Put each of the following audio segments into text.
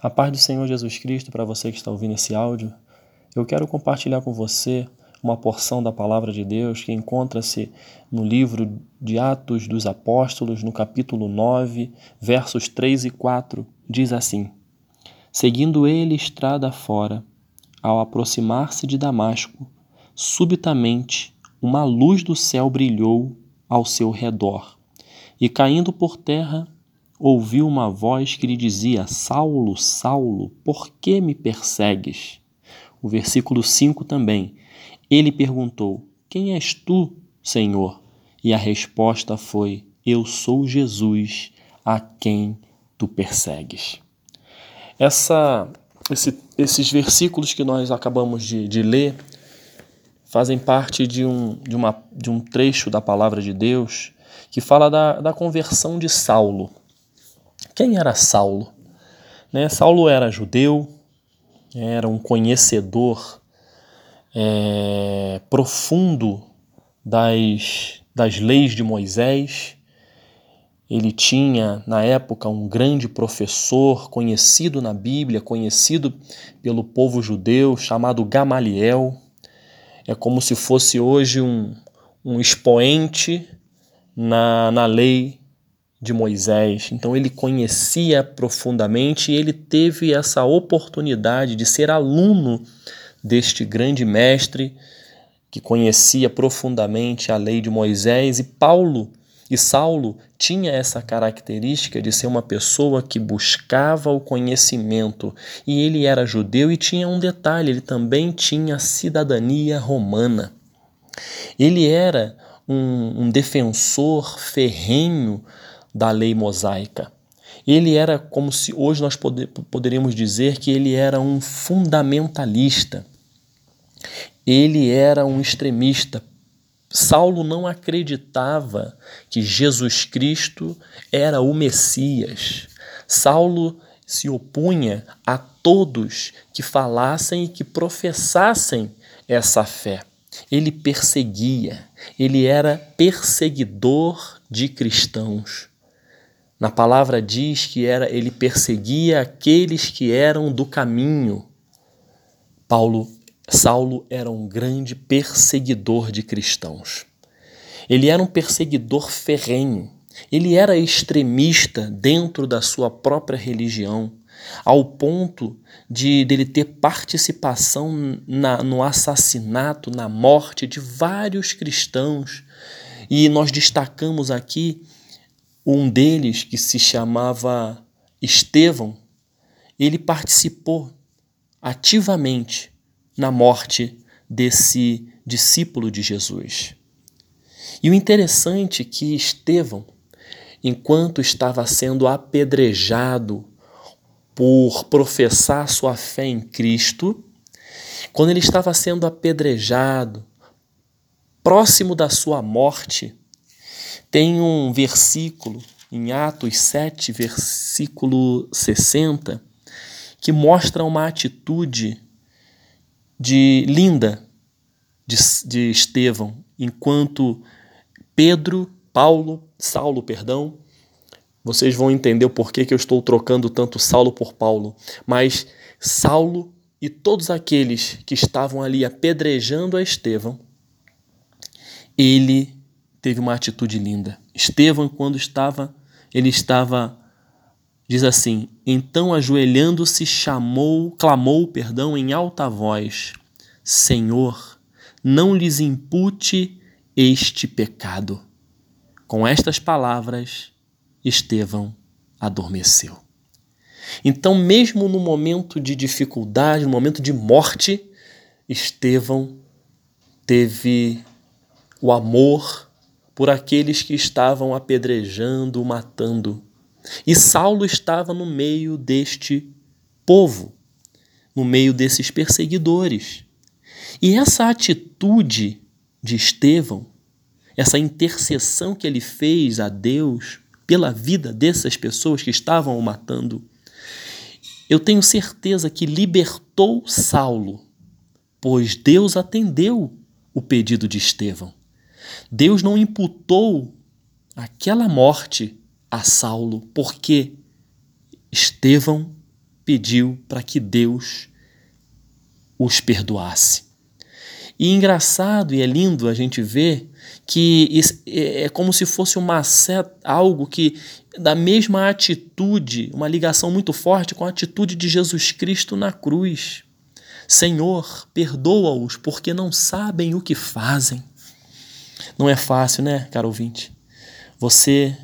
A paz do Senhor Jesus Cristo para você que está ouvindo esse áudio. Eu quero compartilhar com você uma porção da palavra de Deus que encontra-se no livro de Atos dos Apóstolos, no capítulo 9, versos 3 e 4. Diz assim: Seguindo ele estrada fora, ao aproximar-se de Damasco, subitamente uma luz do céu brilhou ao seu redor, e caindo por terra, ouviu uma voz que lhe dizia: Saulo, Saulo, por que me persegues? O versículo 5 também. Ele perguntou: Quem és tu, Senhor? E a resposta foi: Eu sou Jesus, a quem tu persegues. Essa, esse, esses versículos que nós acabamos de, de ler fazem parte de um, de, uma, de um trecho da palavra de Deus que fala da, da conversão de Saulo. Quem era Saulo? Né? Saulo era judeu, era um conhecedor é, profundo das, das leis de Moisés. Ele tinha, na época, um grande professor conhecido na Bíblia, conhecido pelo povo judeu, chamado Gamaliel. É como se fosse hoje um, um expoente na, na lei de Moisés. Então ele conhecia profundamente e ele teve essa oportunidade de ser aluno deste grande mestre que conhecia profundamente a lei de Moisés e Paulo e Saulo tinha essa característica de ser uma pessoa que buscava o conhecimento e ele era judeu e tinha um detalhe, ele também tinha cidadania romana. Ele era um, um defensor ferrenho da lei mosaica. Ele era como se hoje nós poder, poderíamos dizer que ele era um fundamentalista. Ele era um extremista. Saulo não acreditava que Jesus Cristo era o Messias. Saulo se opunha a todos que falassem e que professassem essa fé. Ele perseguia, ele era perseguidor de cristãos. Na palavra diz que era ele perseguia aqueles que eram do caminho. Paulo, Saulo era um grande perseguidor de cristãos. Ele era um perseguidor ferrenho. Ele era extremista dentro da sua própria religião, ao ponto de dele ter participação na, no assassinato, na morte de vários cristãos. E nós destacamos aqui um deles, que se chamava Estevão, ele participou ativamente na morte desse discípulo de Jesus. E o interessante é que Estevão, enquanto estava sendo apedrejado por professar sua fé em Cristo, quando ele estava sendo apedrejado, próximo da sua morte, tem um versículo em Atos 7, versículo 60, que mostra uma atitude de linda de, de Estevão, enquanto Pedro, Paulo, Saulo, perdão, vocês vão entender o porquê que eu estou trocando tanto Saulo por Paulo, mas Saulo e todos aqueles que estavam ali apedrejando a Estevão, ele teve uma atitude linda. Estevão, quando estava, ele estava, diz assim: então ajoelhando-se, chamou, clamou, perdão, em alta voz: Senhor, não lhes impute este pecado. Com estas palavras, Estevão adormeceu. Então, mesmo no momento de dificuldade, no momento de morte, Estevão teve o amor por aqueles que estavam apedrejando, matando. E Saulo estava no meio deste povo, no meio desses perseguidores. E essa atitude de Estevão, essa intercessão que ele fez a Deus pela vida dessas pessoas que estavam o matando, eu tenho certeza que libertou Saulo, pois Deus atendeu o pedido de Estevão. Deus não imputou aquela morte a Saulo porque Estevão pediu para que Deus os perdoasse. E engraçado e é lindo a gente ver que é, é como se fosse uma algo que da mesma atitude, uma ligação muito forte com a atitude de Jesus Cristo na cruz. Senhor, perdoa-os porque não sabem o que fazem. Não é fácil, né, caro ouvinte? Você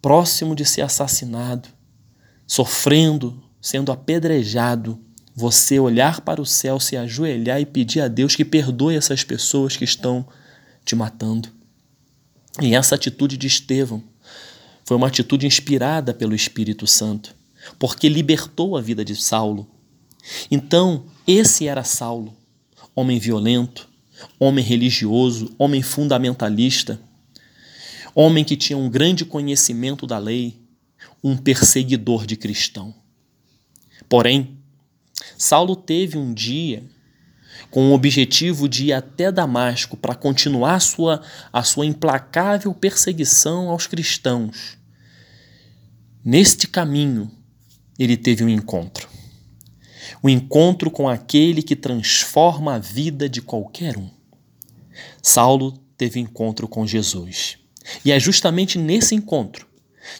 próximo de ser assassinado, sofrendo, sendo apedrejado, você olhar para o céu, se ajoelhar e pedir a Deus que perdoe essas pessoas que estão te matando. E essa atitude de Estevão foi uma atitude inspirada pelo Espírito Santo, porque libertou a vida de Saulo. Então, esse era Saulo, homem violento, homem religioso, homem fundamentalista, homem que tinha um grande conhecimento da lei, um perseguidor de cristão. Porém, Saulo teve um dia com o objetivo de ir até Damasco para continuar a sua, a sua implacável perseguição aos cristãos. Neste caminho, ele teve um encontro. O encontro com aquele que transforma a vida de qualquer um. Saulo teve encontro com Jesus. E é justamente nesse encontro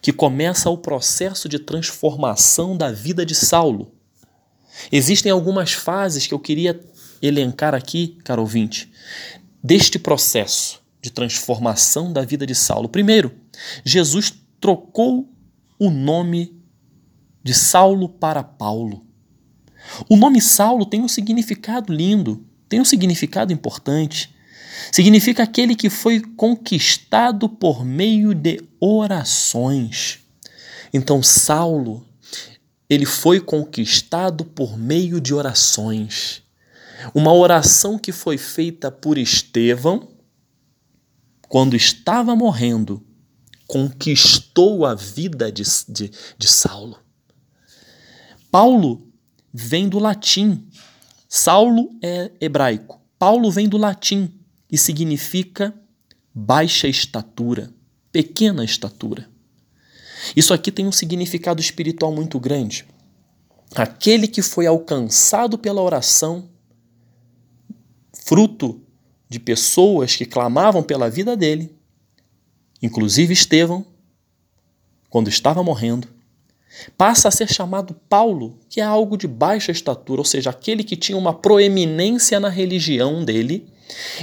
que começa o processo de transformação da vida de Saulo. Existem algumas fases que eu queria elencar aqui, caro ouvinte, deste processo de transformação da vida de Saulo. Primeiro, Jesus trocou o nome de Saulo para Paulo. O nome Saulo tem um significado lindo, tem um significado importante. Significa aquele que foi conquistado por meio de orações. Então, Saulo, ele foi conquistado por meio de orações. Uma oração que foi feita por Estevão, quando estava morrendo, conquistou a vida de, de, de Saulo. Paulo vem do latim. Saulo é hebraico. Paulo vem do latim e significa baixa estatura, pequena estatura. Isso aqui tem um significado espiritual muito grande. Aquele que foi alcançado pela oração, fruto de pessoas que clamavam pela vida dele, inclusive Estevão, quando estava morrendo, passa a ser chamado Paulo, que é algo de baixa estatura, ou seja, aquele que tinha uma proeminência na religião dele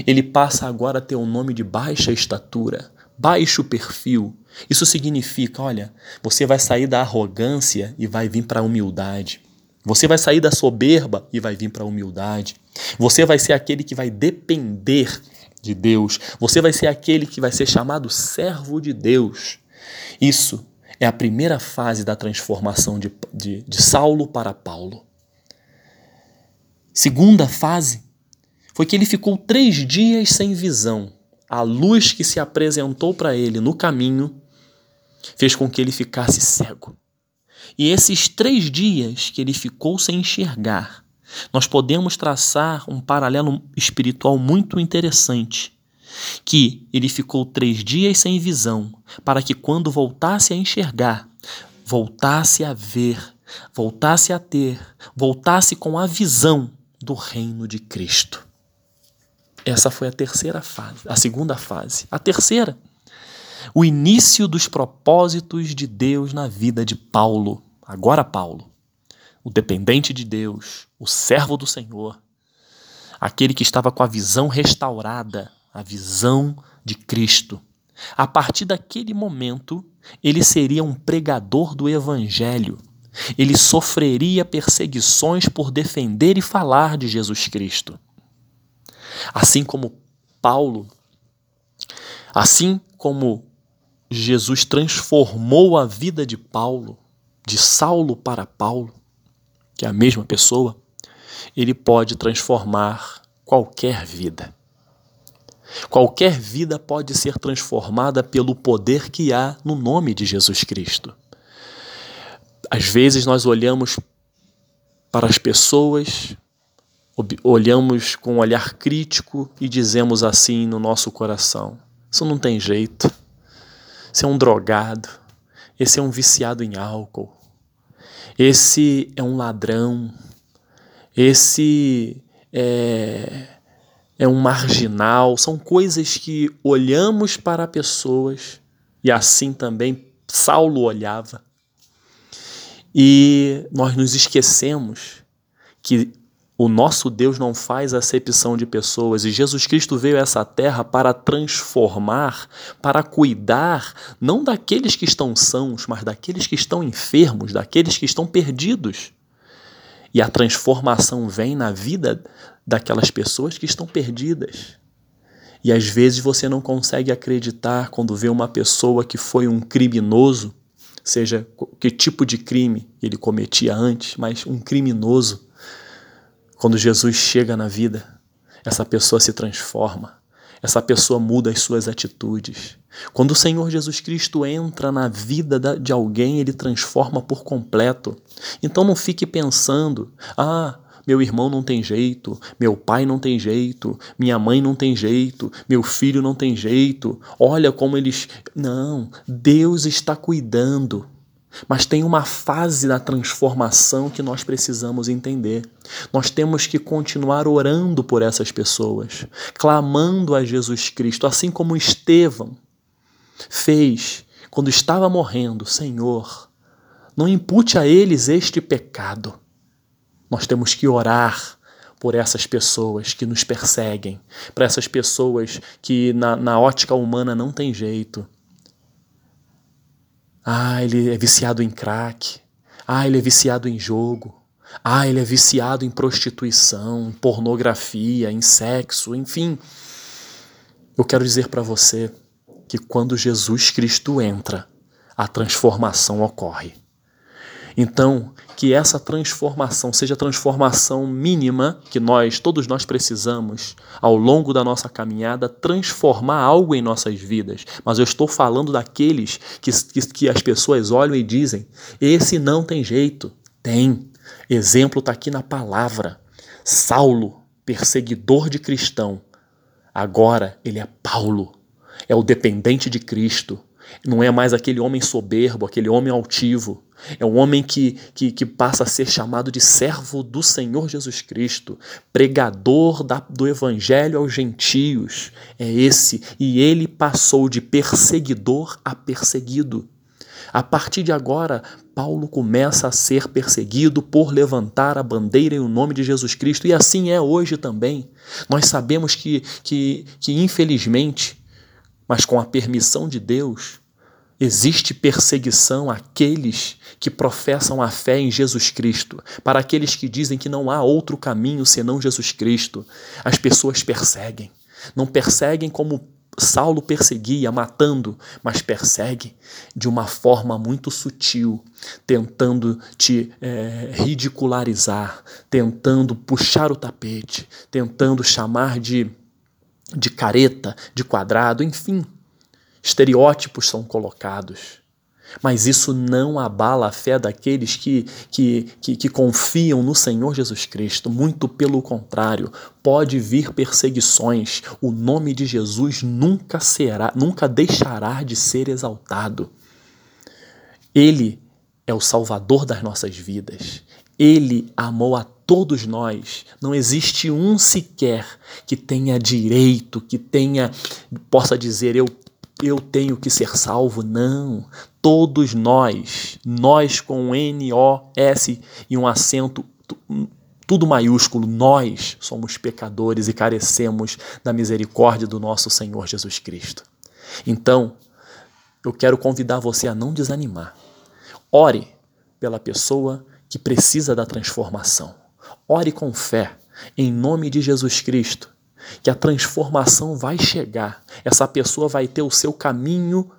ele passa agora a ter um nome de baixa estatura, baixo perfil. Isso significa, olha, você vai sair da arrogância e vai vir para a humildade. Você vai sair da soberba e vai vir para a humildade. Você vai ser aquele que vai depender de Deus. Você vai ser aquele que vai ser chamado servo de Deus. Isso é a primeira fase da transformação de, de, de Saulo para Paulo. Segunda fase foi que ele ficou três dias sem visão. A luz que se apresentou para ele no caminho fez com que ele ficasse cego. E esses três dias que ele ficou sem enxergar, nós podemos traçar um paralelo espiritual muito interessante. Que ele ficou três dias sem visão, para que quando voltasse a enxergar, voltasse a ver, voltasse a ter, voltasse com a visão do reino de Cristo. Essa foi a terceira fase, a segunda fase. A terceira, o início dos propósitos de Deus na vida de Paulo. Agora, Paulo, o dependente de Deus, o servo do Senhor, aquele que estava com a visão restaurada, a visão de Cristo. A partir daquele momento, ele seria um pregador do Evangelho. Ele sofreria perseguições por defender e falar de Jesus Cristo. Assim como Paulo, assim como Jesus transformou a vida de Paulo, de Saulo para Paulo, que é a mesma pessoa, ele pode transformar qualquer vida. Qualquer vida pode ser transformada pelo poder que há no nome de Jesus Cristo. Às vezes nós olhamos para as pessoas olhamos com um olhar crítico e dizemos assim no nosso coração: Isso não tem jeito. Esse é um drogado. Esse é um viciado em álcool. esse é um ladrão, esse é, é um marginal. São coisas que olhamos para pessoas e assim também Saulo olhava. E nós nos esquecemos que o nosso Deus não faz acepção de pessoas e Jesus Cristo veio a essa terra para transformar, para cuidar não daqueles que estão sãos, mas daqueles que estão enfermos, daqueles que estão perdidos. E a transformação vem na vida daquelas pessoas que estão perdidas. E às vezes você não consegue acreditar quando vê uma pessoa que foi um criminoso, seja que tipo de crime ele cometia antes, mas um criminoso quando Jesus chega na vida, essa pessoa se transforma, essa pessoa muda as suas atitudes. Quando o Senhor Jesus Cristo entra na vida de alguém, ele transforma por completo. Então não fique pensando, ah, meu irmão não tem jeito, meu pai não tem jeito, minha mãe não tem jeito, meu filho não tem jeito. Olha como eles. Não, Deus está cuidando. Mas tem uma fase da transformação que nós precisamos entender. Nós temos que continuar orando por essas pessoas, clamando a Jesus Cristo, assim como Estevão fez quando estava morrendo: Senhor, não impute a eles este pecado. Nós temos que orar por essas pessoas que nos perseguem, para essas pessoas que na, na ótica humana não tem jeito ah, ele é viciado em crack. Ah, ele é viciado em jogo. Ah, ele é viciado em prostituição, em pornografia, em sexo, enfim. Eu quero dizer para você que quando Jesus Cristo entra, a transformação ocorre. Então, que essa transformação seja a transformação mínima que nós, todos nós precisamos ao longo da nossa caminhada, transformar algo em nossas vidas. Mas eu estou falando daqueles que, que, que as pessoas olham e dizem: esse não tem jeito. Tem. Exemplo está aqui na palavra. Saulo, perseguidor de cristão, agora ele é Paulo, é o dependente de Cristo. Não é mais aquele homem soberbo, aquele homem altivo, é um homem que, que, que, passa a ser chamado de servo do Senhor Jesus Cristo, pregador da, do Evangelho aos gentios. É esse. E ele passou de perseguidor a perseguido. A partir de agora, Paulo começa a ser perseguido por levantar a bandeira em o nome de Jesus Cristo, e assim é hoje também. Nós sabemos que, que, que infelizmente, mas com a permissão de Deus, Existe perseguição àqueles que professam a fé em Jesus Cristo, para aqueles que dizem que não há outro caminho senão Jesus Cristo. As pessoas perseguem. Não perseguem como Saulo perseguia, matando, mas persegue de uma forma muito sutil, tentando te é, ridicularizar, tentando puxar o tapete, tentando chamar de, de careta, de quadrado, enfim estereótipos são colocados. Mas isso não abala a fé daqueles que, que, que, que, confiam no Senhor Jesus Cristo. Muito pelo contrário, pode vir perseguições. O nome de Jesus nunca será, nunca deixará de ser exaltado. Ele é o Salvador das nossas vidas. Ele amou a todos nós. Não existe um sequer que tenha direito, que tenha possa dizer eu eu tenho que ser salvo. Não. Todos nós, nós com N-O-S e um acento tudo maiúsculo, nós somos pecadores e carecemos da misericórdia do nosso Senhor Jesus Cristo. Então, eu quero convidar você a não desanimar. Ore pela pessoa que precisa da transformação. Ore com fé, em nome de Jesus Cristo que a transformação vai chegar. Essa pessoa vai ter o seu caminho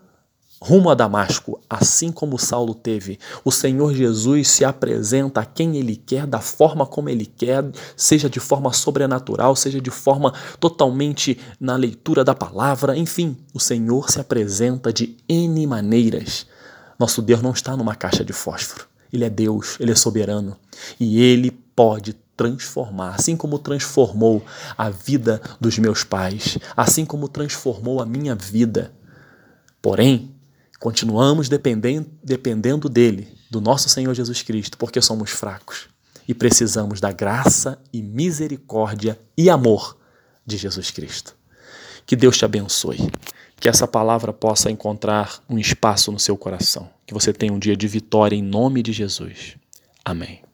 rumo a Damasco, assim como Saulo teve. O Senhor Jesus se apresenta a quem ele quer, da forma como ele quer, seja de forma sobrenatural, seja de forma totalmente na leitura da palavra, enfim, o Senhor se apresenta de N maneiras. Nosso Deus não está numa caixa de fósforo. Ele é Deus, ele é soberano e ele pode transformar, assim como transformou a vida dos meus pais, assim como transformou a minha vida. Porém, Continuamos dependendo, dependendo dele, do nosso Senhor Jesus Cristo, porque somos fracos e precisamos da graça e misericórdia e amor de Jesus Cristo. Que Deus te abençoe. Que essa palavra possa encontrar um espaço no seu coração. Que você tenha um dia de vitória em nome de Jesus. Amém.